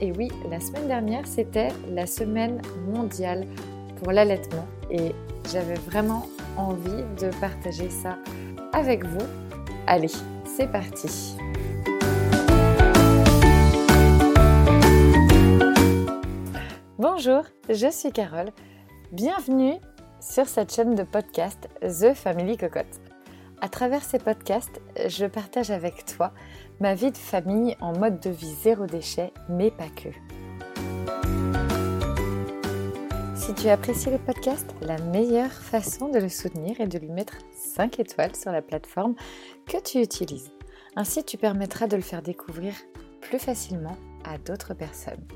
Et oui, la semaine dernière, c'était la semaine mondiale pour l'allaitement. Et j'avais vraiment envie de partager ça avec vous. Allez, c'est parti. Bonjour, je suis Carole. Bienvenue sur cette chaîne de podcast The Family Cocotte. À travers ces podcasts, je partage avec toi ma vie de famille en mode de vie zéro déchet, mais pas que. Si tu apprécies le podcast, la meilleure façon de le soutenir est de lui mettre 5 étoiles sur la plateforme que tu utilises. Ainsi, tu permettras de le faire découvrir plus facilement à d'autres personnes.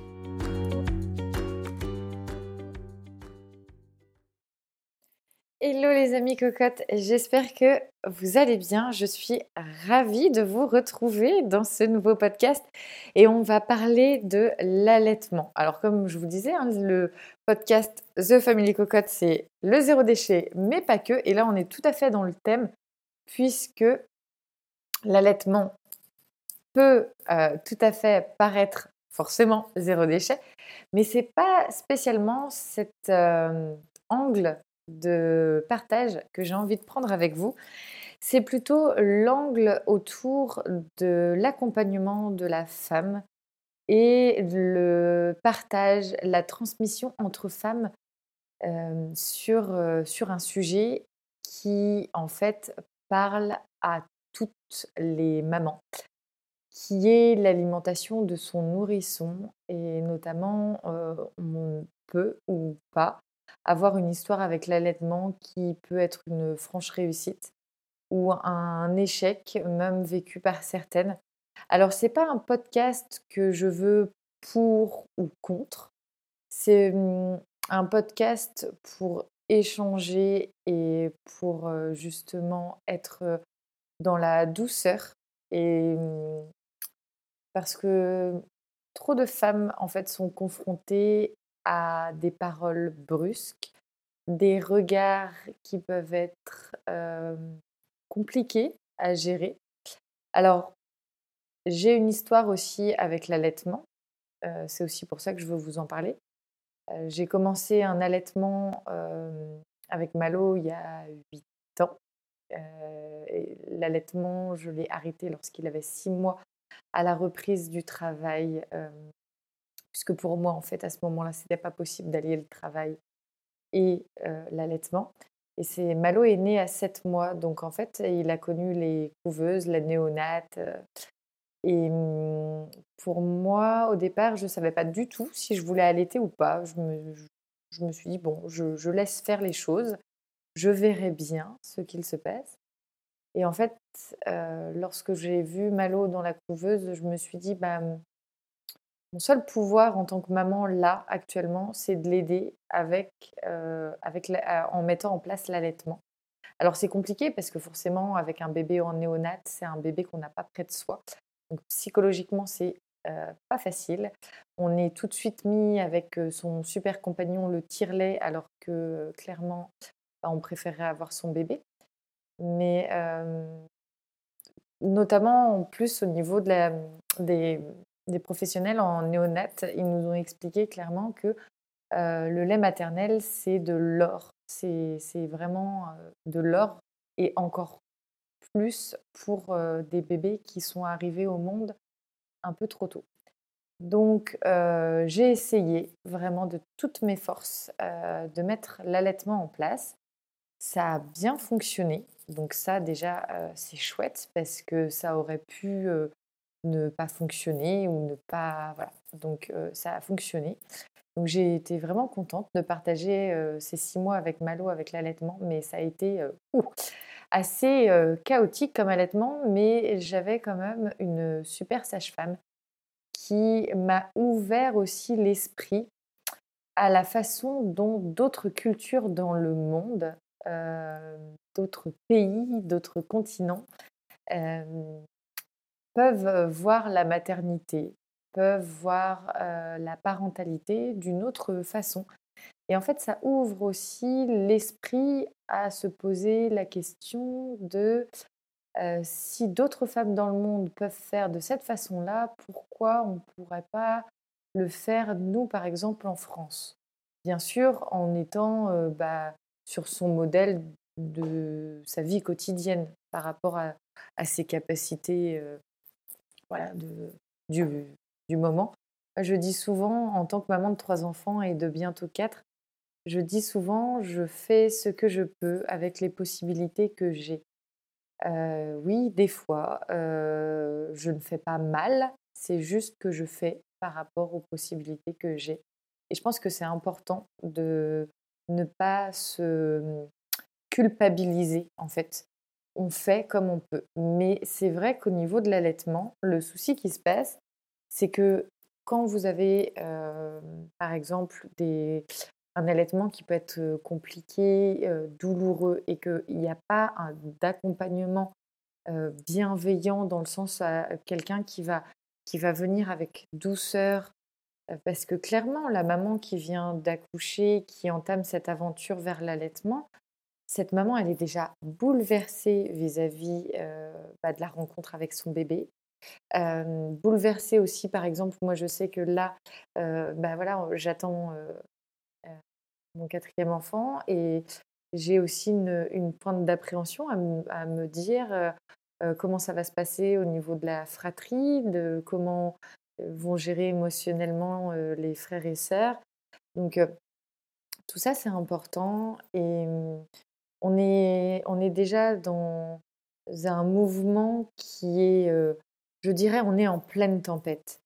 Hello les amis cocottes, j'espère que vous allez bien. Je suis ravie de vous retrouver dans ce nouveau podcast et on va parler de l'allaitement. Alors comme je vous disais, hein, le podcast The Family Cocotte, c'est le zéro déchet, mais pas que. Et là, on est tout à fait dans le thème puisque l'allaitement peut euh, tout à fait paraître forcément zéro déchet, mais c'est pas spécialement cet euh, angle de partage que j'ai envie de prendre avec vous, c'est plutôt l'angle autour de l'accompagnement de la femme et le partage, la transmission entre femmes euh, sur, euh, sur un sujet qui en fait parle à toutes les mamans, qui est l'alimentation de son nourrisson et notamment euh, on peut ou pas avoir une histoire avec l'allaitement qui peut être une franche réussite ou un échec, même vécu par certaines. Alors, ce n'est pas un podcast que je veux pour ou contre. C'est mmh, un podcast pour échanger et pour justement être dans la douceur. Et mmh, parce que trop de femmes, en fait, sont confrontées à des paroles brusques, des regards qui peuvent être compliqués à gérer. Alors, j'ai une histoire aussi avec l'allaitement. c'est aussi pour ça que je veux vous en parler. j'ai commencé un allaitement avec Malo il y a 8 ans. l'allaitement, je l'ai arrêté lorsqu'il avait 6 mois à la reprise du travail puisque pour moi, en fait, à ce moment-là, ce n'était pas possible d'allier le travail et l'allaitement. Et c'est Malo est né à 7 mois, donc en fait, il a connu les couveuses, la néonate. et mmh, pour moi, au départ, je ne savais pas du tout si je voulais allaiter ou pas. Je me, suis dit, bon, je, laisse faire les choses, je verrai bien ce qu'il se passe. Et en fait, lorsque j'ai vu Malo dans la couveuse, je me suis dit, bah, mon seul pouvoir en tant que maman là actuellement, c'est de l'aider avec, euh, en mettant en place l'allaitement. Alors c'est compliqué parce que forcément avec un bébé en néonat, c'est un bébé qu'on n'a pas près de soi. Donc psychologiquement c'est euh, pas facile. On est tout de suite mis avec euh, son super compagnon le tire-lait alors que clairement bah, on préférerait avoir son bébé. Mais notamment en plus au niveau de des, des professionnels en néonat, ils nous ont expliqué clairement que euh, le lait maternel, c'est de l'or. C'est vraiment euh, de l'or et encore plus pour euh, des bébés qui sont arrivés au monde un peu trop tôt. Donc, j'ai essayé vraiment de toutes mes forces de mettre l'allaitement en place. Ça a bien fonctionné. Donc ça, déjà, c'est chouette parce que ça aurait pu ne pas fonctionner ou ne pas. Voilà. Donc ça a fonctionné. Donc j'ai été vraiment contente de partager ces six mois avec Malo, avec l'allaitement, mais ça a été assez chaotique comme allaitement, mais j'avais quand même une super sage-femme qui m'a ouvert aussi l'esprit à la façon dont d'autres cultures dans le monde, d'autres pays, d'autres continents, peuvent voir la maternité, peuvent voir la parentalité d'une autre façon. Et en fait, ça ouvre aussi l'esprit à se poser la question de si d'autres femmes dans le monde peuvent faire de cette façon-là, pourquoi on ne pourrait pas le faire, nous, par exemple, en France? Bien sûr, en étant bah, sur son modèle de sa vie quotidienne par rapport à, ses capacités voilà, du, du moment. Je dis souvent, en tant que maman de trois enfants et de bientôt quatre, je dis souvent, je fais ce que je peux avec les possibilités que j'ai. Euh, oui, des fois, euh, je ne fais pas mal, c'est juste que je fais par rapport aux possibilités que j'ai. Et je pense que c'est important de ne pas se culpabiliser, en fait. On fait comme on peut. Mais c'est vrai qu'au niveau de l'allaitement, le souci qui se passe, c'est que quand vous avez, euh, par exemple, des, un allaitement qui peut être compliqué, douloureux et qu'il n'y a pas d'accompagnement bienveillant dans le sens à quelqu'un qui va, qui va venir avec douceur, parce que clairement, la maman qui vient d'accoucher, qui entame cette aventure vers l'allaitement, cette maman, elle est déjà bouleversée vis-à-vis bah, de la rencontre avec son bébé. bouleversée aussi, par exemple, moi je sais que là, bah, voilà, j'attends mon quatrième enfant et j'ai aussi une, pointe d'appréhension à, me dire euh, euh, comment ça va se passer au niveau de la fratrie, de comment euh, vont gérer émotionnellement les frères et sœurs. Donc tout ça c'est important et on est, on est déjà dans un mouvement qui est, je dirais, on est en pleine tempête.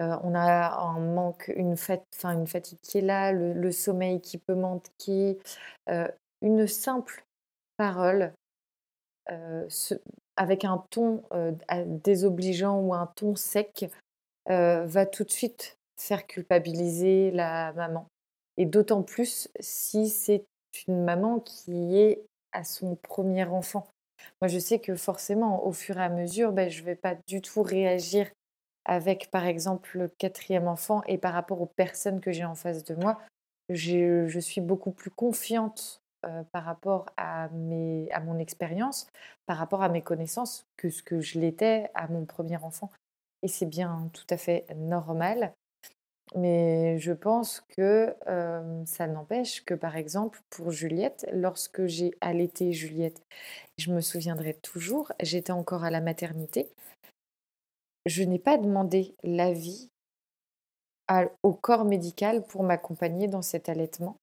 Euh, on a un manque, une, une fatigue qui est là, le, sommeil qui peut manquer. Euh, une simple parole euh, avec un ton désobligeant ou un ton sec va tout de suite faire culpabiliser la maman. Et d'autant plus si c'est une maman qui est à son premier enfant. Moi, je sais que forcément, au fur et à mesure, ben, je ne vais pas du tout réagir avec, par exemple, le quatrième enfant et par rapport aux personnes que j'ai en face de moi, je suis beaucoup plus confiante euh, par rapport à, mes, à mon expérience, par rapport à mes connaissances, que ce que je l'étais à mon premier enfant. Et c'est bien tout à fait normal. Mais je pense que ça n'empêche que, par exemple, pour Juliette, lorsque j'ai allaité Juliette, je me souviendrai toujours, j'étais encore à la maternité, je n'ai pas demandé l'avis au corps médical pour m'accompagner dans cet allaitement.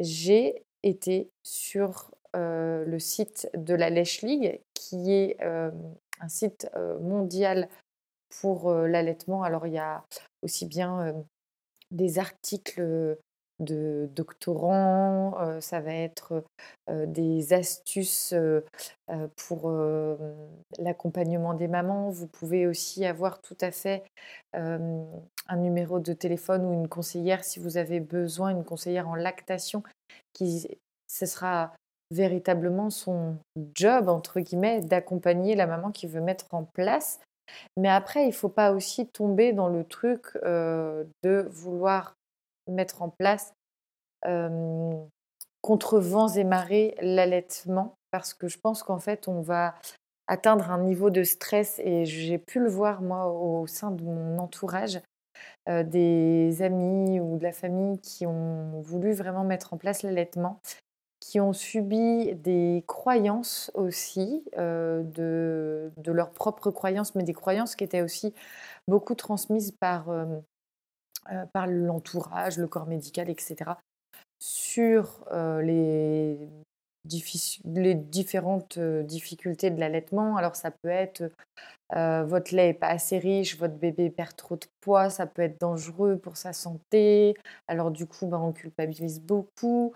J'ai été sur le site de la Lèche League, qui est un site mondial pour l'allaitement. Alors il y a aussi bien des articles de doctorants, ça va être des astuces pour l'accompagnement des mamans. Vous pouvez aussi avoir tout à fait un numéro de téléphone ou une conseillère si vous avez besoin, une conseillère en lactation, qui ce sera véritablement son job, entre guillemets, d'accompagner la maman qui veut mettre en place. Mais après, il ne faut pas aussi tomber dans le truc de vouloir mettre en place contre vents et marées l'allaitement. Parce que je pense qu'en fait on va atteindre un niveau de stress et j'ai pu le voir moi au sein de mon entourage des amis ou de la famille qui ont voulu vraiment mettre en place l'allaitement qui ont subi des croyances aussi, de, de, leurs propres croyances, mais des croyances qui étaient aussi beaucoup transmises par, euh, par l'entourage, le corps médical, etc., sur euh, les, les, différentes euh, difficultés de l'allaitement. Alors ça peut être votre lait n'est pas assez riche, votre bébé perd trop de poids, ça peut être dangereux pour sa santé. Alors du coup, ben, on culpabilise beaucoup.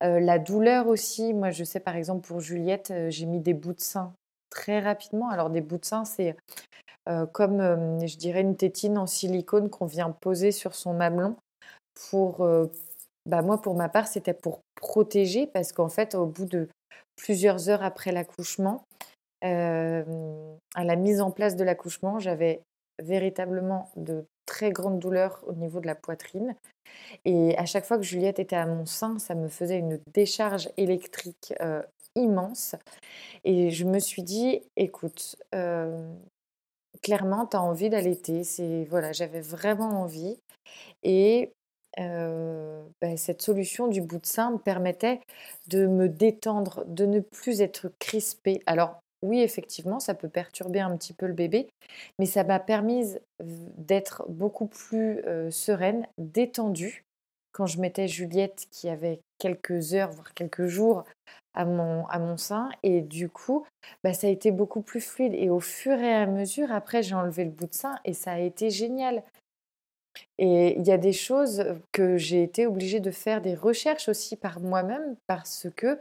la douleur aussi. Moi, je sais par exemple pour Juliette, j'ai mis des bouts de sein très rapidement. Alors des bouts de sein, c'est euh, comme euh, je dirais une tétine en silicone qu'on vient poser sur son mamelon pour euh, bah moi pour ma part c'était pour protéger parce qu'en fait au bout de plusieurs heures après l'accouchement à la mise en place de l'accouchement j'avais véritablement de très grandes douleurs au niveau de la poitrine et à chaque fois que Juliette était à mon sein ça me faisait une décharge électrique immense. Et je me suis dit, écoute, clairement, tu as envie d'allaiter. C'est, voilà, j'avais vraiment envie. Et bah, cette solution du bout de sein me permettait de me détendre, de ne plus être crispée. Alors, oui, effectivement, ça peut perturber un petit peu le bébé, mais ça m'a permis d'être beaucoup plus sereine, détendue. Quand je mettais Juliette, qui avait quelques heures, voire quelques jours à mon, à mon sein, et du coup, bah, ça a été beaucoup plus fluide. Et au fur et à mesure, après, j'ai enlevé le bout de sein, et ça a été génial. Et il y a des choses que j'ai été obligée de faire des recherches aussi par moi-même, parce que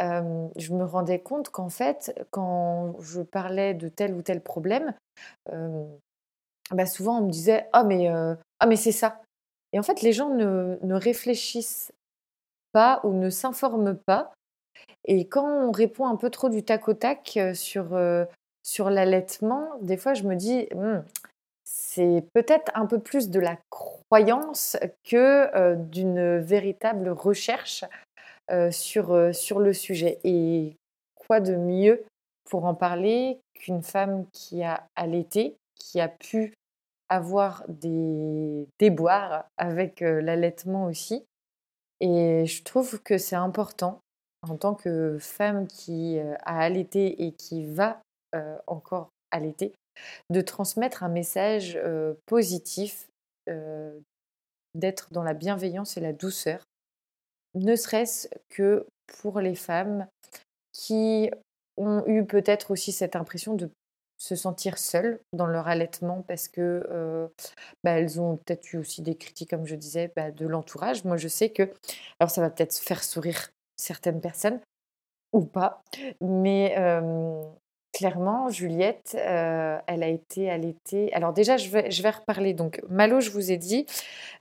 je me rendais compte qu'en fait, quand je parlais de tel ou tel problème, bah souvent on me disait ah mais ah mais c'est ça. Et en fait, les gens ne, ne réfléchissent pas ou ne s'informent pas. Et quand on répond un peu trop du tac au tac sur, sur l'allaitement, des fois je me dis «Mmh, c'est peut-être un peu plus de la croyance que d'une véritable recherche sur, sur le sujet. Et quoi de mieux pour en parler qu'une femme qui a allaité, qui a pu avoir des déboires avec l'allaitement aussi. Et je trouve que c'est important en tant que femme qui a allaité et qui va encore allaiter, de transmettre un message positif, d'être dans la bienveillance et la douceur ne serait-ce que pour les femmes qui ont eu peut-être aussi cette impression de se sentir seules dans leur allaitement parce que bah, elles ont peut-être eu aussi des critiques, comme je disais, bah, de l'entourage. Moi, je sais que, alors ça va peut-être faire sourire certaines personnes ou pas, mais clairement, Juliette, euh, elle a été allaitée. Alors déjà, je vais, reparler. Donc, Malo, je vous ai dit,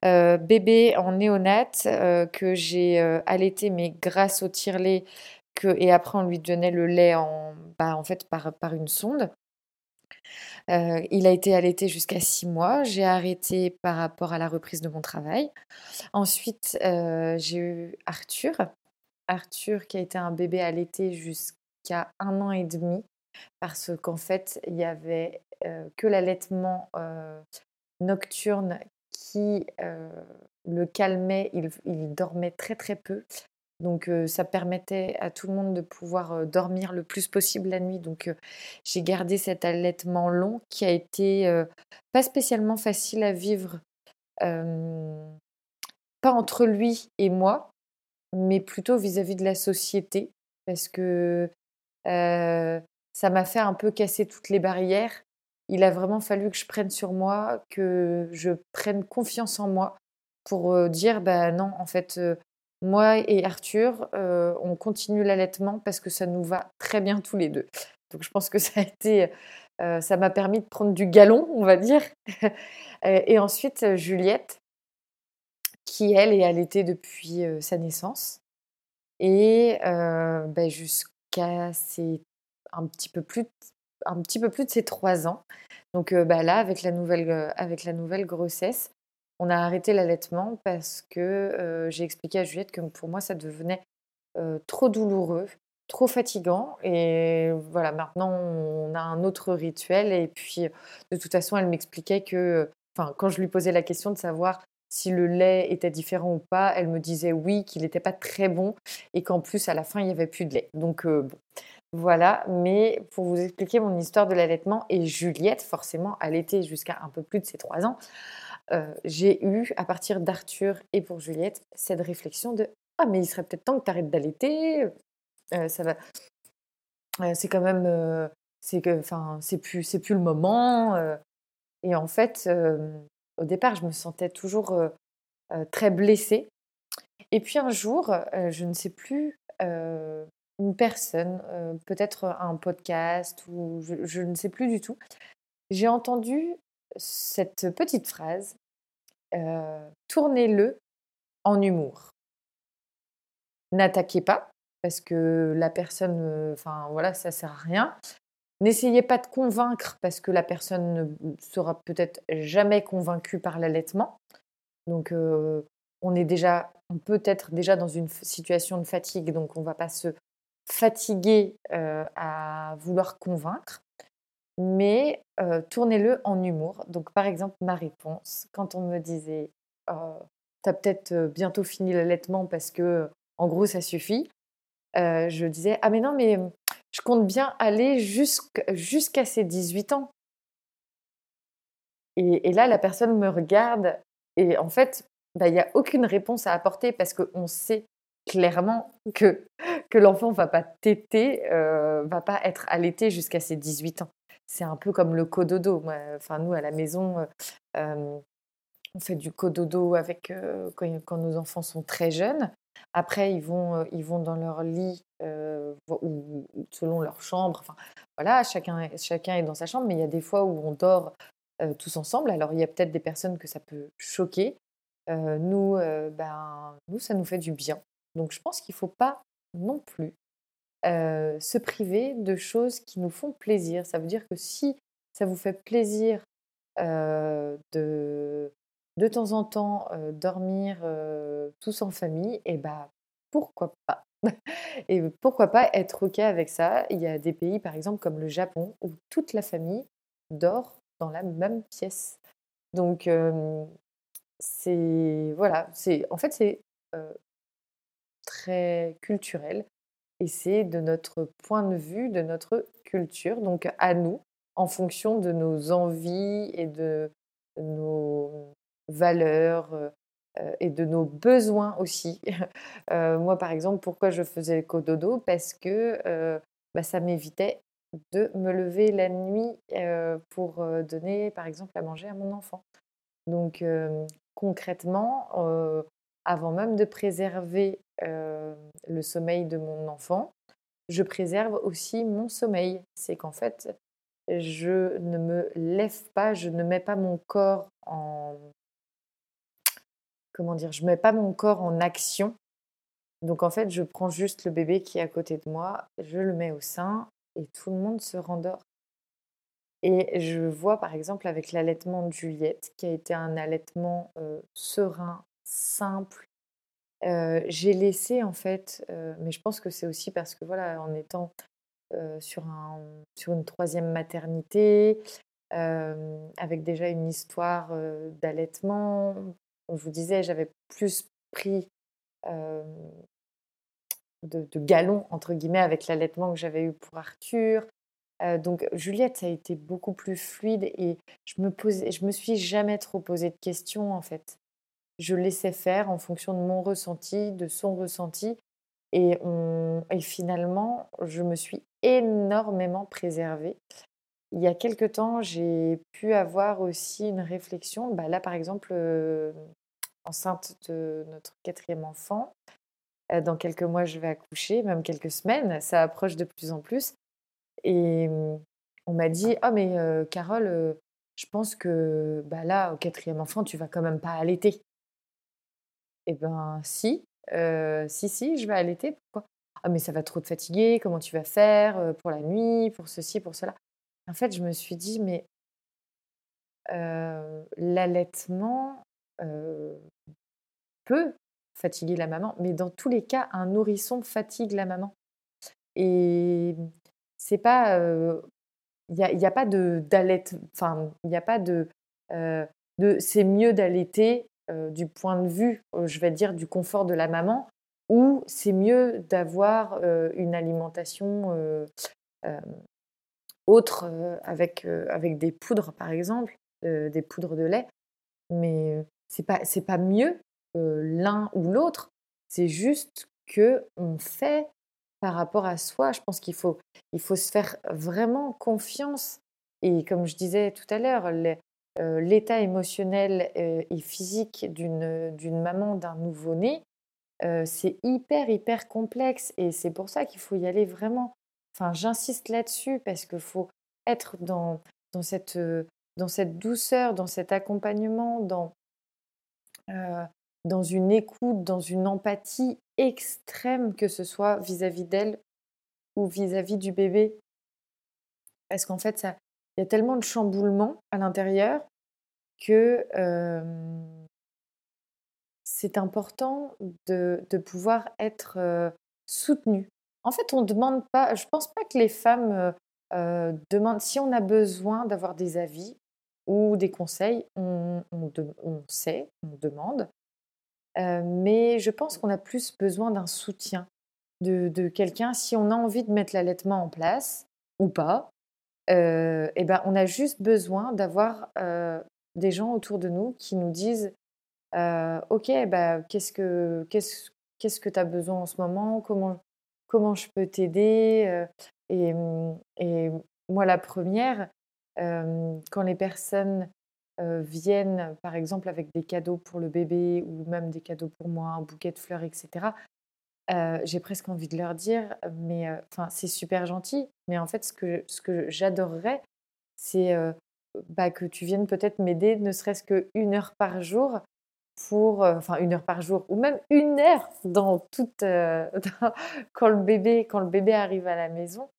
euh, bébé en néonate euh, que j'ai allaité, mais grâce au tire-lait, que, et après on lui donnait le lait en, bah, en fait par une sonde. il a été allaité jusqu'à six mois. J'ai arrêté par rapport à la reprise de mon travail. Ensuite, j'ai eu Arthur. Arthur qui a été un bébé allaité jusqu'à un an et demi parce qu'en fait, il y avait que l'allaitement nocturne qui le calmait, il, dormait très très peu. Donc ça permettait à tout le monde de pouvoir dormir le plus possible la nuit. Donc j'ai gardé cet allaitement long qui a été pas spécialement facile à vivre, pas entre lui et moi, mais plutôt vis-à-vis -vis de la société. Parce que ça m'a fait un peu casser toutes les barrières. Il a vraiment fallu que je prenne sur moi, que je prenne confiance en moi pour dire bah non, en fait, moi et Arthur, on continue l'allaitement parce que ça nous va très bien tous les deux. Donc je pense que ça a été, ça m'a permis de prendre du galon, on va dire. et ensuite Juliette, qui elle est allaitée depuis sa naissance et bah, jusqu'à ses un petit peu plus, un petit peu plus de ses trois ans. Donc bah, là, avec la, nouvelle, avec la nouvelle grossesse, on a arrêté l'allaitement parce que j'ai expliqué à Juliette que pour moi, ça devenait trop douloureux, trop fatigant. Et voilà, maintenant, on a un autre rituel. Et puis, de toute façon, elle m'expliquait que, enfin, quand je lui posais la question de savoir si le lait était différent ou pas, elle me disait oui, qu'il n'était pas très bon et qu'en plus, à la fin, il n'y avait plus de lait. Donc, bon. Voilà, mais pour vous expliquer mon histoire de l'allaitement et Juliette, forcément, allaitée jusqu'à un peu plus de ses trois ans, euh, j'ai eu, à partir d'Arthur et pour Juliette, cette réflexion de Ah, mais il serait peut-être temps que tu arrêtes d'allaiter. Euh, ça va. Euh, c'est quand même. c'est que, enfin, c'est plus, c'est plus le moment. et en fait, au départ, je me sentais toujours très blessée. Et puis un jour, je ne sais plus une personne, euh, peut-être un podcast ou je, ne sais plus du tout. J'ai entendu cette petite phrase euh, tournez-le en humour. N'attaquez pas parce que la personne, euh, enfin voilà, ça sert à rien. N'essayez pas de convaincre parce que la personne ne sera peut-être jamais convaincue par l'allaitement. Donc on est déjà, on peut être déjà dans une situation de fatigue, donc on ne va pas se fatigué à vouloir convaincre, mais tournez-le en humour. Donc, par exemple, ma réponse, quand on me disait «Oh, T'as peut-être bientôt fini l'allaitement parce que, en gros, ça suffit. je disais Ah, mais non, mais je compte bien aller jusqu'à ses 18 ans. Et, là, la personne me regarde et en fait, bah, il n'y a aucune réponse à apporter parce qu'on sait clairement que, que l'enfant va pas téter, ne va pas être allaité jusqu'à ses 18 ans. C'est un peu comme le cododo. Enfin, nous, à la maison, on fait du cododo avec, quand, nos enfants sont très jeunes. Après, ils vont, ils vont dans leur lit ou, selon leur chambre. Enfin, voilà, chacun, chacun est dans sa chambre, mais il y a des fois où on dort tous ensemble. Alors, il y a peut-être des personnes que ça peut choquer. nous, ben, nous, ça nous fait du bien. Donc, je pense qu'il ne faut pas non plus se priver de choses qui nous font plaisir. Ça veut dire que si ça vous fait plaisir de, de temps en temps dormir tous en famille, et bah pourquoi pas? Et pourquoi pas être OK avec ça? Il y a des pays, par exemple, comme le Japon, où toute la famille dort dans la même pièce. Donc, c'est. Voilà, c'est. En fait, c'est très culturel et c'est de notre point de vue, de notre culture, donc à nous, en fonction de nos envies et de nos valeurs et de nos besoins aussi. moi, par exemple, pourquoi je faisais le cododo? Parce que bah, ça m'évitait de me lever la nuit pour donner, par exemple, à manger à mon enfant. Donc, concrètement, avant même de préserver le sommeil de mon enfant, je préserve aussi mon sommeil. C'est qu'en fait, je ne me lève pas, je ne mets pas mon corps en, comment dire, je mets pas mon corps en action. Donc en fait, je prends juste le bébé qui est à côté de moi, je le mets au sein et tout le monde se rendort. Et je vois par exemple avec l'allaitement de Juliette, qui a été un allaitement serein, simple. j'ai laissé en fait, mais je pense que c'est aussi parce que voilà, en étant sur, un, sur une troisième maternité, avec déjà une histoire d'allaitement, on vous disait, j'avais plus pris de, galons, entre guillemets, avec l'allaitement que j'avais eu pour Arthur. donc Juliette, ça a été beaucoup plus fluide et je me, je me suis jamais trop posé de questions en fait. Je laissais faire en fonction de mon ressenti, de son ressenti. Et, finalement, je me suis énormément préservée. Il y a quelque temps, j'ai pu avoir aussi une réflexion. Bah là, par exemple, enceinte de notre quatrième enfant. dans quelques mois, je vais accoucher, même quelques semaines. Ça approche de plus en plus. Et on m'a dit Ah, mais Carole, je pense que bah là, au quatrième enfant, tu vas quand même pas allaiter. Eh ben, si, si, si, je vais allaiter. Pourquoi? Ah, mais ça va trop te fatiguer. Comment tu vas faire pour la nuit, pour ceci, pour cela? En fait, je me suis dit Mais l'allaitement, peut fatiguer la maman, mais dans tous les cas, un nourrisson fatigue la maman. Et c'est pas. Il n'y a, y a, pas de enfin, il n'y a pas de. de c'est mieux d'allaiter du point de vue, je vais dire, du confort de la maman, ou c'est mieux d'avoir une alimentation autre avec, avec des poudres, par exemple, des poudres de lait. Mais c'est pas, pas mieux l'un ou l'autre. C'est juste que on fait par rapport à soi. Je pense qu'il faut, il faut se faire vraiment confiance. Et comme je disais tout à l'heure, l'état émotionnel et physique d'une, maman, d'un nouveau-né, c'est hyper, hyper complexe. Et c'est pour ça qu'il faut y aller vraiment. Enfin, j'insiste là-dessus parce qu'il faut être dans, dans, cette, dans cette douceur, dans cet accompagnement, dans, dans une écoute, dans une empathie extrême, que ce soit vis-à-vis d'elle ou vis-à-vis du bébé. Parce qu'en fait, il y a tellement de chamboulements à l'intérieur que c'est important de, pouvoir être soutenu En fait, on demande pas, je pense pas que les femmes demandent, si on a besoin d'avoir des avis ou des conseils, on, on sait, on demande. mais je pense qu'on a plus besoin d'un soutien de, quelqu'un. Si on a envie de mettre l'allaitement en place ou pas, et eh ben, on a juste besoin d'avoir des gens autour de nous qui nous disent Ok, bah, qu'est-ce que tu as besoin en ce moment? Comment, comment je peux t'aider? Et, mmh, et, moi, la première, quand les personnes viennent, par exemple, avec des cadeaux pour le bébé ou même des cadeaux pour moi, un bouquet de fleurs, etc., j'ai presque envie de leur dire, mais enfin, c'est super gentil, mais en fait, ce que, ce que j'adorerais, c'est bah, que tu viennes peut-être m'aider, ne serait-ce qu'une heure par jour, pour, enfin, une heure par jour, ou même une heure dans toute, quand le bébé, quand le bébé arrive à la maison,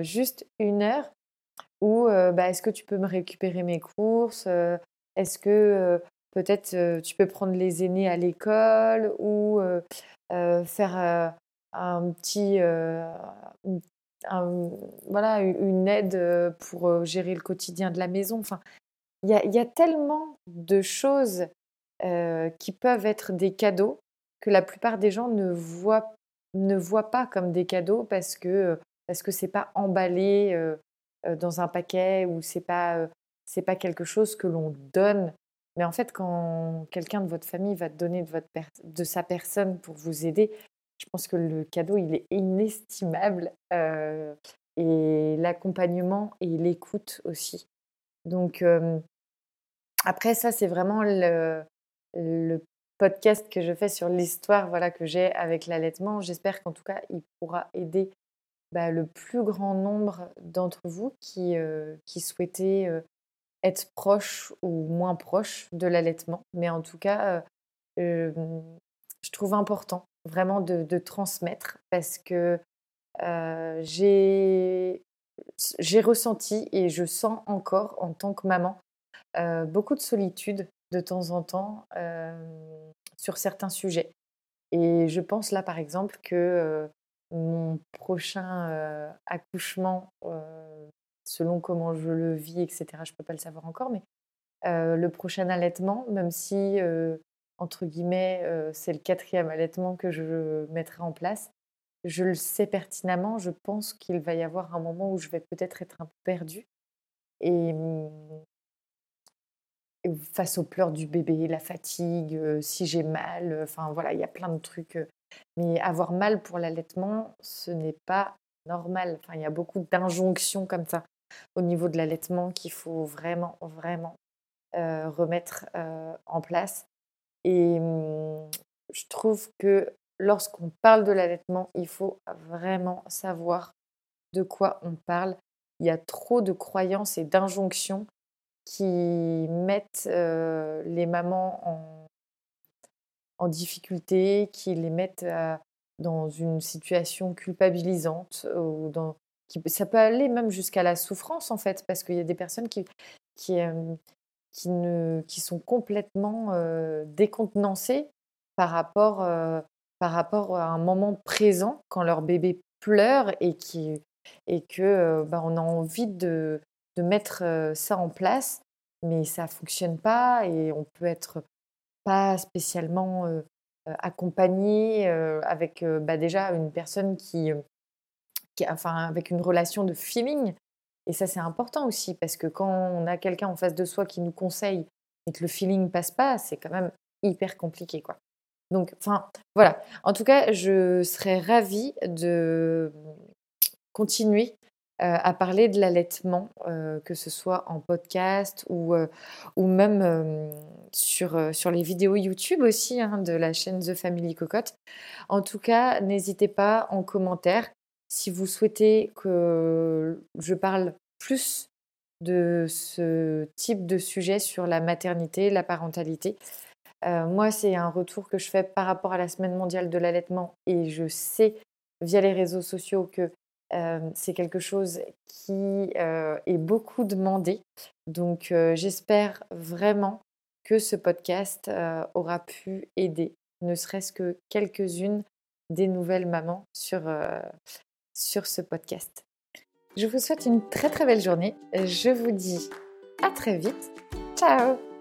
juste une heure où, bah, est-ce que tu peux me récupérer mes courses, est-ce que peut-être tu peux prendre les aînés à l'école ou faire un petit, voilà, une aide pour gérer le quotidien de la maison. Enfin, il y a, tellement de choses qui peuvent être des cadeaux que la plupart des gens ne voient, ne pas comme des cadeaux parce que parce que c'est pas emballé dans un paquet ou c'est pas c'est pas quelque chose que l'on donne mais en fait, quand quelqu'un de votre famille va donner de, votre de sa personne pour vous aider, je pense que le cadeau, il est inestimable. Euh, et l'accompagnement et l'écoute aussi. Donc, après, ça, c'est vraiment le, podcast que je fais sur l'histoire voilà, que j'ai avec l'allaitement. J'espère qu'en tout cas, il pourra aider bah, le plus grand nombre d'entre vous qui, euh, qui souhaitaient être proche ou moins proche de l'allaitement. Mais en tout cas, euh, je trouve important vraiment de, transmettre parce que euh, j'ai ressenti et je sens encore en tant que maman euh, beaucoup de solitude de temps en temps sur certains sujets. Et je pense là par exemple que mon prochain accouchement selon comment je le vis, etc. Je ne peux pas le savoir encore, mais le prochain allaitement, même si, entre guillemets, c'est le quatrième allaitement que je mettrai en place, je le sais pertinemment, je pense qu'il va y avoir un moment où je vais peut-être être un peu perdue. Et, mmh, face aux pleurs du bébé, la fatigue, si j'ai mal, enfin voilà, il y a plein de trucs. mais avoir mal pour l'allaitement, ce n'est pas normal. Enfin, il y a beaucoup d'injonctions comme ça au niveau de l'allaitement qu'il faut vraiment, vraiment euh, remettre euh, en place. Et mmh, je trouve que lorsqu'on parle de l'allaitement, il faut vraiment savoir de quoi on parle. Il y a trop de croyances et d'injonctions qui mettent euh, les mamans en, en, difficulté, qui les mettent dans une situation culpabilisante ou dans, ça peut aller même jusqu'à la souffrance en fait, parce qu'il y a des personnes qui, qui, ne, qui sont complètement décontenancées par rapport, par rapport à un moment présent quand leur bébé pleure et, qui, et que bah, on a envie de, de mettre ça en place, mais ça fonctionne pas et on peut être pas spécialement accompagné avec bah, déjà une personne qui enfin, avec une relation de feeling. Et ça, c'est important aussi, parce que quand on a quelqu'un en face de soi qui nous conseille et que le feeling passe pas, c'est quand même hyper compliqué, quoi. Donc, enfin, voilà. En tout cas, je serais ravie de continuer euh, à parler de l'allaitement, euh, que ce soit en podcast ou, euh, ou même sur, sur les vidéos YouTube aussi hein, de la chaîne The Family Cocotte. En tout cas, n'hésitez pas en commentaire si vous souhaitez que je parle plus de ce type de sujet sur la maternité, la parentalité, euh, moi, c'est un retour que je fais par rapport à la semaine mondiale de l'allaitement et je sais via les réseaux sociaux que euh, c'est quelque chose qui euh, est beaucoup demandé. Donc, j'espère vraiment que ce podcast aura pu aider, ne serait-ce que quelques-unes des nouvelles mamans sur, sur ce podcast. Je vous souhaite une très très belle journée. Je vous dis à très vite. Ciao